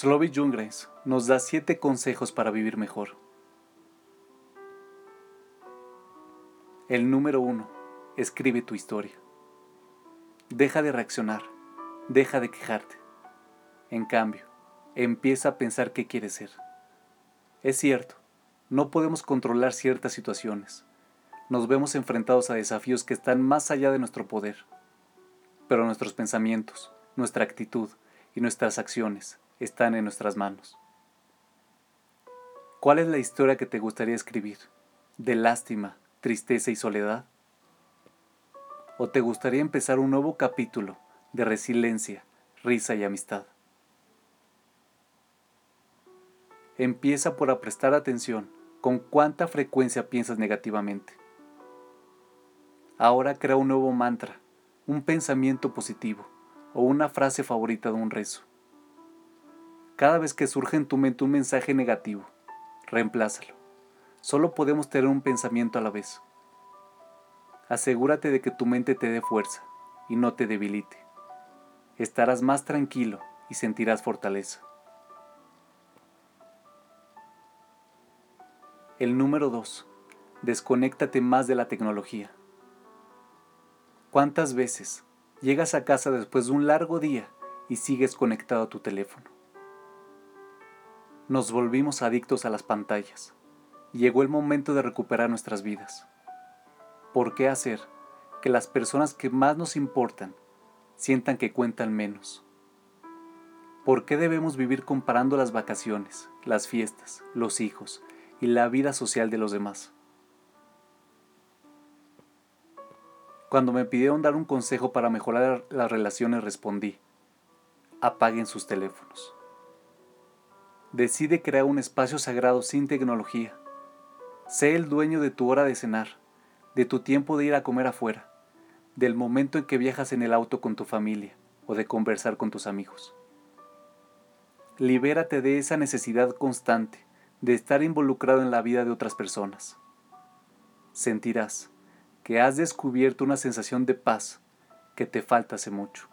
Slovi Jungreis nos da siete consejos para vivir mejor. El número uno, escribe tu historia. Deja de reaccionar, deja de quejarte. En cambio, empieza a pensar qué quieres ser. Es cierto, no podemos controlar ciertas situaciones. Nos vemos enfrentados a desafíos que están más allá de nuestro poder. Pero nuestros pensamientos, nuestra actitud y nuestras acciones están en nuestras manos. ¿Cuál es la historia que te gustaría escribir? ¿De lástima, tristeza y soledad? ¿O te gustaría empezar un nuevo capítulo de resiliencia, risa y amistad? Empieza por prestar atención con cuánta frecuencia piensas negativamente. Ahora crea un nuevo mantra, un pensamiento positivo o una frase favorita de un rezo. Cada vez que surge en tu mente un mensaje negativo, reemplázalo. Solo podemos tener un pensamiento a la vez. Asegúrate de que tu mente te dé fuerza y no te debilite. Estarás más tranquilo y sentirás fortaleza. El número 2. Desconéctate más de la tecnología. ¿Cuántas veces llegas a casa después de un largo día y sigues conectado a tu teléfono? Nos volvimos adictos a las pantallas. Llegó el momento de recuperar nuestras vidas. ¿Por qué hacer que las personas que más nos importan sientan que cuentan menos? ¿Por qué debemos vivir comparando las vacaciones, las fiestas, los hijos y la vida social de los demás? Cuando me pidieron dar un consejo para mejorar las relaciones respondí, apaguen sus teléfonos. Decide crear un espacio sagrado sin tecnología. Sé el dueño de tu hora de cenar, de tu tiempo de ir a comer afuera, del momento en que viajas en el auto con tu familia o de conversar con tus amigos. Libérate de esa necesidad constante de estar involucrado en la vida de otras personas. Sentirás que has descubierto una sensación de paz que te falta hace mucho.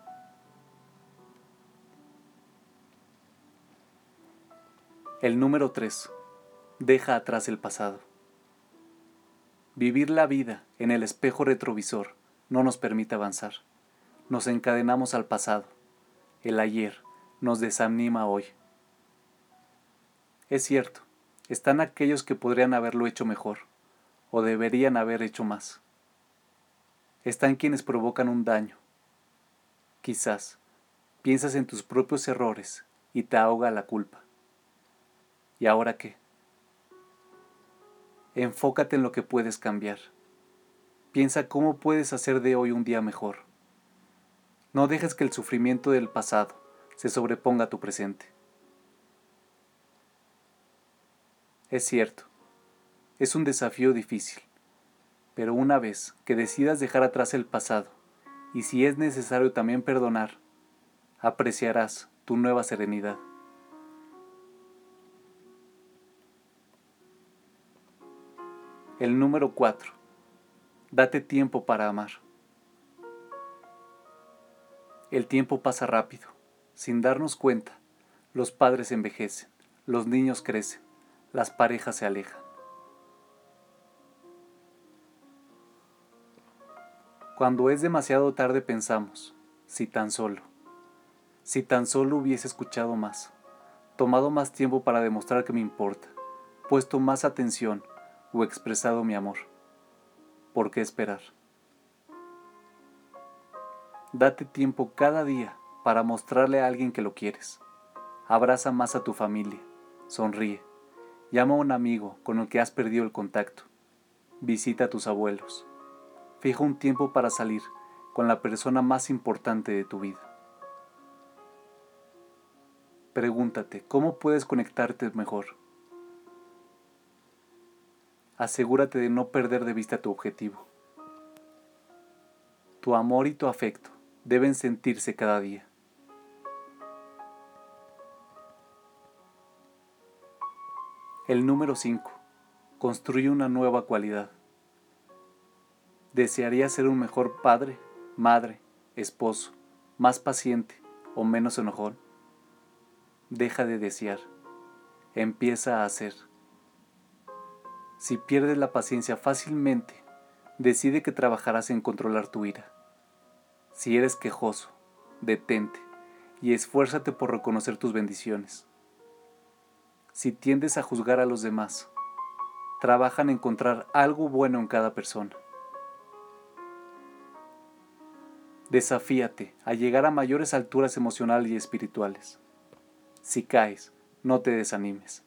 El número 3. Deja atrás el pasado. Vivir la vida en el espejo retrovisor no nos permite avanzar. Nos encadenamos al pasado. El ayer nos desanima hoy. Es cierto, están aquellos que podrían haberlo hecho mejor o deberían haber hecho más. Están quienes provocan un daño. Quizás piensas en tus propios errores y te ahoga la culpa. ¿Y ahora qué? Enfócate en lo que puedes cambiar. Piensa cómo puedes hacer de hoy un día mejor. No dejes que el sufrimiento del pasado se sobreponga a tu presente. Es cierto, es un desafío difícil, pero una vez que decidas dejar atrás el pasado, y si es necesario también perdonar, apreciarás tu nueva serenidad. El número 4. Date tiempo para amar. El tiempo pasa rápido. Sin darnos cuenta, los padres envejecen, los niños crecen, las parejas se alejan. Cuando es demasiado tarde pensamos, si tan solo, si tan solo hubiese escuchado más, tomado más tiempo para demostrar que me importa, puesto más atención, o expresado mi amor. ¿Por qué esperar? Date tiempo cada día para mostrarle a alguien que lo quieres. Abraza más a tu familia. Sonríe. Llama a un amigo con el que has perdido el contacto. Visita a tus abuelos. Fija un tiempo para salir con la persona más importante de tu vida. Pregúntate, ¿cómo puedes conectarte mejor? Asegúrate de no perder de vista tu objetivo. Tu amor y tu afecto deben sentirse cada día. El número 5. Construye una nueva cualidad. ¿Desearía ser un mejor padre, madre, esposo, más paciente o menos enojón? deja de desear, empieza a hacer. Si pierdes la paciencia fácilmente, decide que trabajarás en controlar tu ira. Si eres quejoso, detente y esfuérzate por reconocer tus bendiciones. Si tiendes a juzgar a los demás, trabaja en encontrar algo bueno en cada persona. Desafíate a llegar a mayores alturas emocionales y espirituales. Si caes, no te desanimes.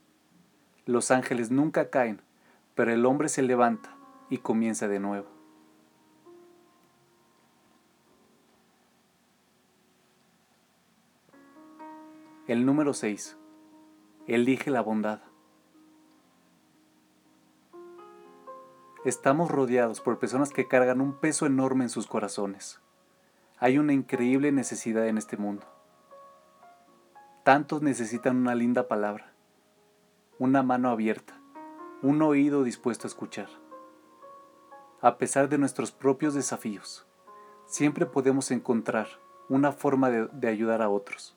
Los ángeles nunca caen, pero el hombre se levanta y comienza de nuevo. El número 6. Elige la bondad. Estamos rodeados por personas que cargan un peso enorme en sus corazones. Hay una increíble necesidad en este mundo. Tantos necesitan una linda palabra, una mano abierta, un oído dispuesto a escuchar. A pesar de nuestros propios desafíos, siempre podemos encontrar una forma de, de ayudar a otros.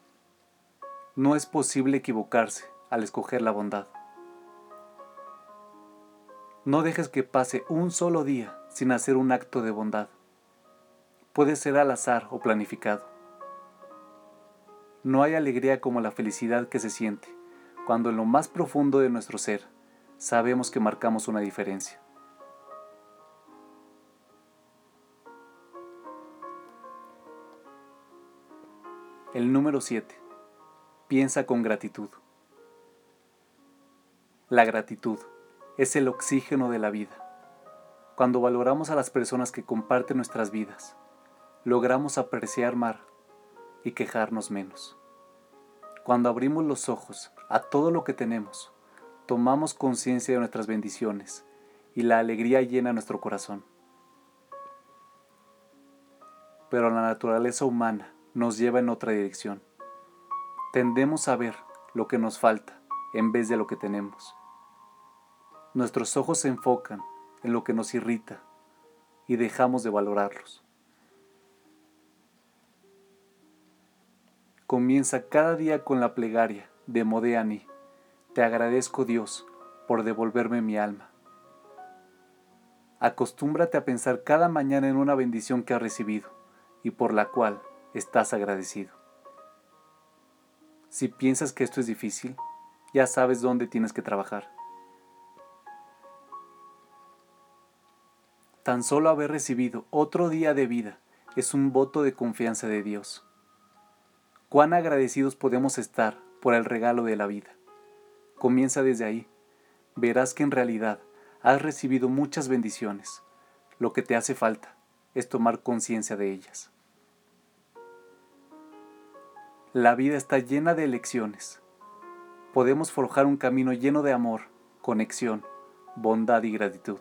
No es posible equivocarse al escoger la bondad. No dejes que pase un solo día sin hacer un acto de bondad puede ser al azar o planificado. No hay alegría como la felicidad que se siente cuando en lo más profundo de nuestro ser sabemos que marcamos una diferencia. El número 7. Piensa con gratitud. La gratitud es el oxígeno de la vida. Cuando valoramos a las personas que comparten nuestras vidas, logramos apreciar más y quejarnos menos. Cuando abrimos los ojos a todo lo que tenemos, tomamos conciencia de nuestras bendiciones y la alegría llena nuestro corazón. Pero la naturaleza humana nos lleva en otra dirección. Tendemos a ver lo que nos falta en vez de lo que tenemos. Nuestros ojos se enfocan en lo que nos irrita y dejamos de valorarlos. Comienza cada día con la plegaria de Modeani. Te agradezco Dios por devolverme mi alma. Acostúmbrate a pensar cada mañana en una bendición que has recibido y por la cual estás agradecido. Si piensas que esto es difícil, ya sabes dónde tienes que trabajar. Tan solo haber recibido otro día de vida es un voto de confianza de Dios cuán agradecidos podemos estar por el regalo de la vida. Comienza desde ahí. Verás que en realidad has recibido muchas bendiciones. Lo que te hace falta es tomar conciencia de ellas. La vida está llena de elecciones. Podemos forjar un camino lleno de amor, conexión, bondad y gratitud.